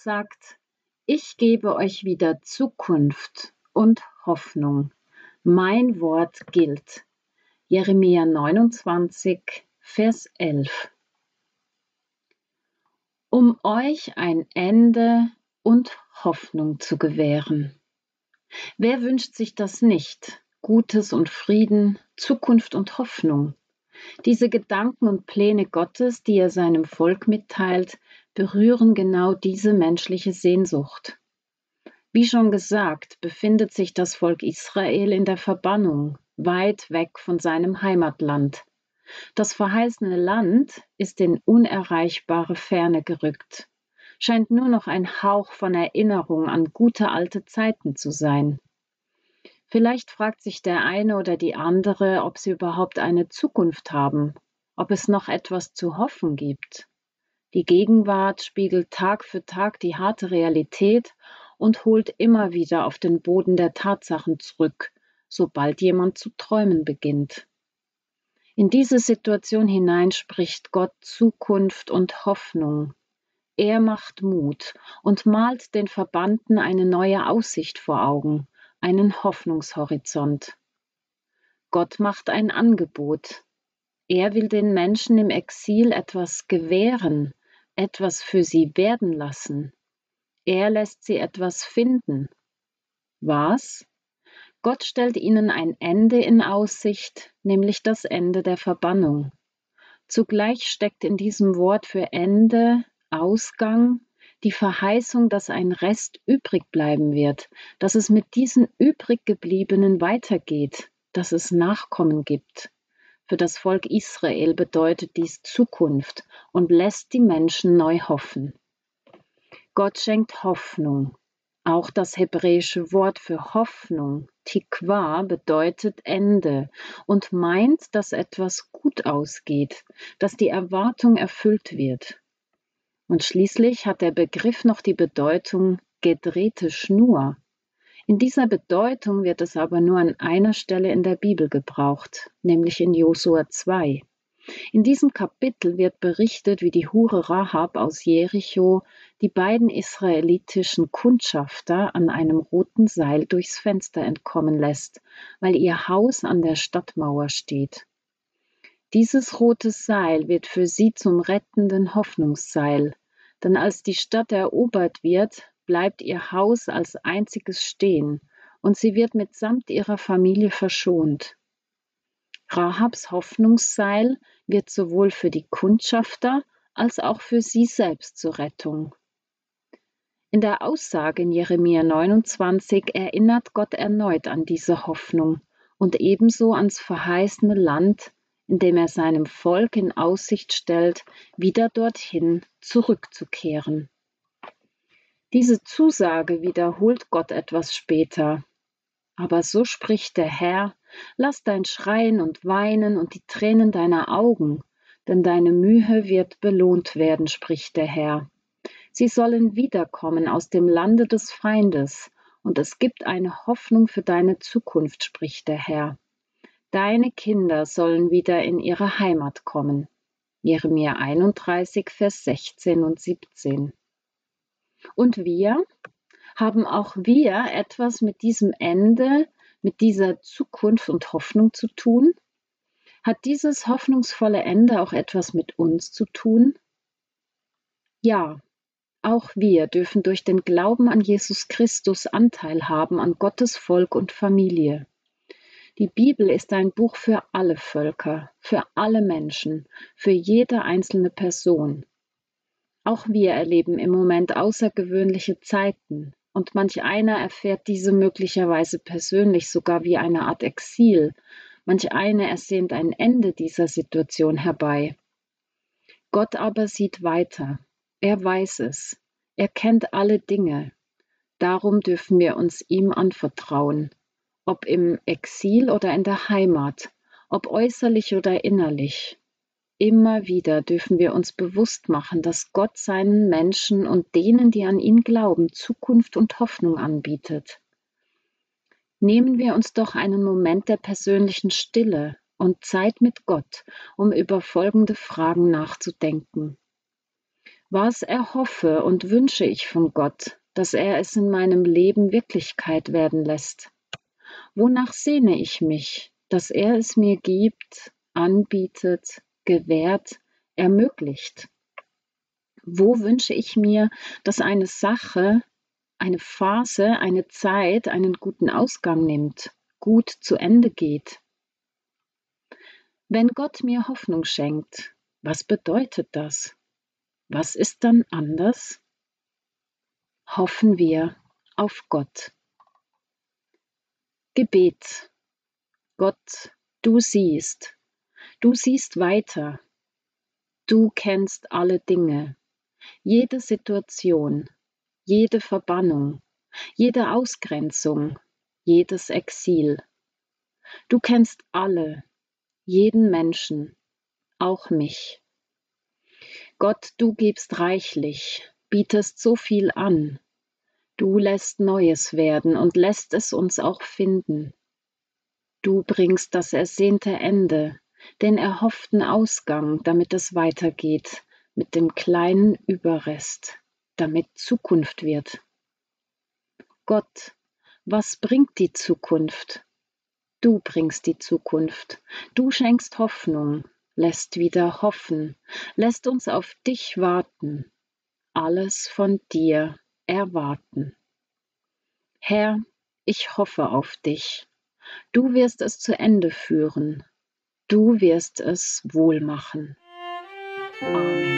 sagt, ich gebe euch wieder Zukunft und Hoffnung. Mein Wort gilt. Jeremia 29, Vers 11. Um euch ein Ende und Hoffnung zu gewähren. Wer wünscht sich das nicht? Gutes und Frieden, Zukunft und Hoffnung. Diese Gedanken und Pläne Gottes, die er seinem Volk mitteilt, berühren genau diese menschliche Sehnsucht. Wie schon gesagt, befindet sich das Volk Israel in der Verbannung, weit weg von seinem Heimatland. Das verheißene Land ist in unerreichbare Ferne gerückt, scheint nur noch ein Hauch von Erinnerung an gute alte Zeiten zu sein. Vielleicht fragt sich der eine oder die andere, ob sie überhaupt eine Zukunft haben, ob es noch etwas zu hoffen gibt. Die Gegenwart spiegelt Tag für Tag die harte Realität und holt immer wieder auf den Boden der Tatsachen zurück, sobald jemand zu träumen beginnt. In diese Situation hinein spricht Gott Zukunft und Hoffnung. Er macht Mut und malt den Verbannten eine neue Aussicht vor Augen einen Hoffnungshorizont. Gott macht ein Angebot. Er will den Menschen im Exil etwas gewähren, etwas für sie werden lassen. Er lässt sie etwas finden. Was? Gott stellt ihnen ein Ende in Aussicht, nämlich das Ende der Verbannung. Zugleich steckt in diesem Wort für Ende, Ausgang, die Verheißung, dass ein Rest übrig bleiben wird, dass es mit diesen übrig gebliebenen weitergeht, dass es Nachkommen gibt. Für das Volk Israel bedeutet dies Zukunft und lässt die Menschen neu hoffen. Gott schenkt Hoffnung. Auch das hebräische Wort für Hoffnung, Tikwa, bedeutet Ende und meint, dass etwas gut ausgeht, dass die Erwartung erfüllt wird. Und schließlich hat der Begriff noch die Bedeutung gedrehte Schnur. In dieser Bedeutung wird es aber nur an einer Stelle in der Bibel gebraucht, nämlich in Josua 2. In diesem Kapitel wird berichtet, wie die Hure Rahab aus Jericho die beiden israelitischen Kundschafter an einem roten Seil durchs Fenster entkommen lässt, weil ihr Haus an der Stadtmauer steht. Dieses rote Seil wird für sie zum rettenden Hoffnungsseil, denn als die Stadt erobert wird, bleibt ihr Haus als einziges stehen und sie wird mitsamt ihrer Familie verschont. Rahabs Hoffnungsseil wird sowohl für die Kundschafter als auch für sie selbst zur Rettung. In der Aussage in Jeremia 29 erinnert Gott erneut an diese Hoffnung und ebenso ans verheißene Land, indem er seinem Volk in Aussicht stellt, wieder dorthin zurückzukehren. Diese Zusage wiederholt Gott etwas später. Aber so spricht der Herr, lass dein Schreien und Weinen und die Tränen deiner Augen, denn deine Mühe wird belohnt werden, spricht der Herr. Sie sollen wiederkommen aus dem Lande des Feindes, und es gibt eine Hoffnung für deine Zukunft, spricht der Herr. Deine Kinder sollen wieder in ihre Heimat kommen. Jeremia 31, Vers 16 und 17. Und wir? Haben auch wir etwas mit diesem Ende, mit dieser Zukunft und Hoffnung zu tun? Hat dieses hoffnungsvolle Ende auch etwas mit uns zu tun? Ja, auch wir dürfen durch den Glauben an Jesus Christus Anteil haben an Gottes Volk und Familie. Die Bibel ist ein Buch für alle Völker, für alle Menschen, für jede einzelne Person. Auch wir erleben im Moment außergewöhnliche Zeiten, und manch einer erfährt diese möglicherweise persönlich sogar wie eine Art Exil, manch einer ersehnt ein Ende dieser Situation herbei. Gott aber sieht weiter, er weiß es, er kennt alle Dinge, darum dürfen wir uns ihm anvertrauen. Ob im Exil oder in der Heimat, ob äußerlich oder innerlich. Immer wieder dürfen wir uns bewusst machen, dass Gott seinen Menschen und denen, die an ihn glauben, Zukunft und Hoffnung anbietet. Nehmen wir uns doch einen Moment der persönlichen Stille und Zeit mit Gott, um über folgende Fragen nachzudenken. Was erhoffe und wünsche ich von Gott, dass er es in meinem Leben Wirklichkeit werden lässt? Wonach sehne ich mich, dass er es mir gibt, anbietet, gewährt, ermöglicht? Wo wünsche ich mir, dass eine Sache, eine Phase, eine Zeit einen guten Ausgang nimmt, gut zu Ende geht? Wenn Gott mir Hoffnung schenkt, was bedeutet das? Was ist dann anders? Hoffen wir auf Gott. Gebet. Gott, du siehst, du siehst weiter, du kennst alle Dinge, jede Situation, jede Verbannung, jede Ausgrenzung, jedes Exil. Du kennst alle, jeden Menschen, auch mich. Gott, du gibst reichlich, bietest so viel an. Du lässt Neues werden und lässt es uns auch finden. Du bringst das ersehnte Ende, den erhofften Ausgang, damit es weitergeht, mit dem kleinen Überrest, damit Zukunft wird. Gott, was bringt die Zukunft? Du bringst die Zukunft, du schenkst Hoffnung, lässt wieder hoffen, lässt uns auf dich warten, alles von dir erwarten. Herr, ich hoffe auf dich. Du wirst es zu Ende führen. Du wirst es wohl machen. Amen.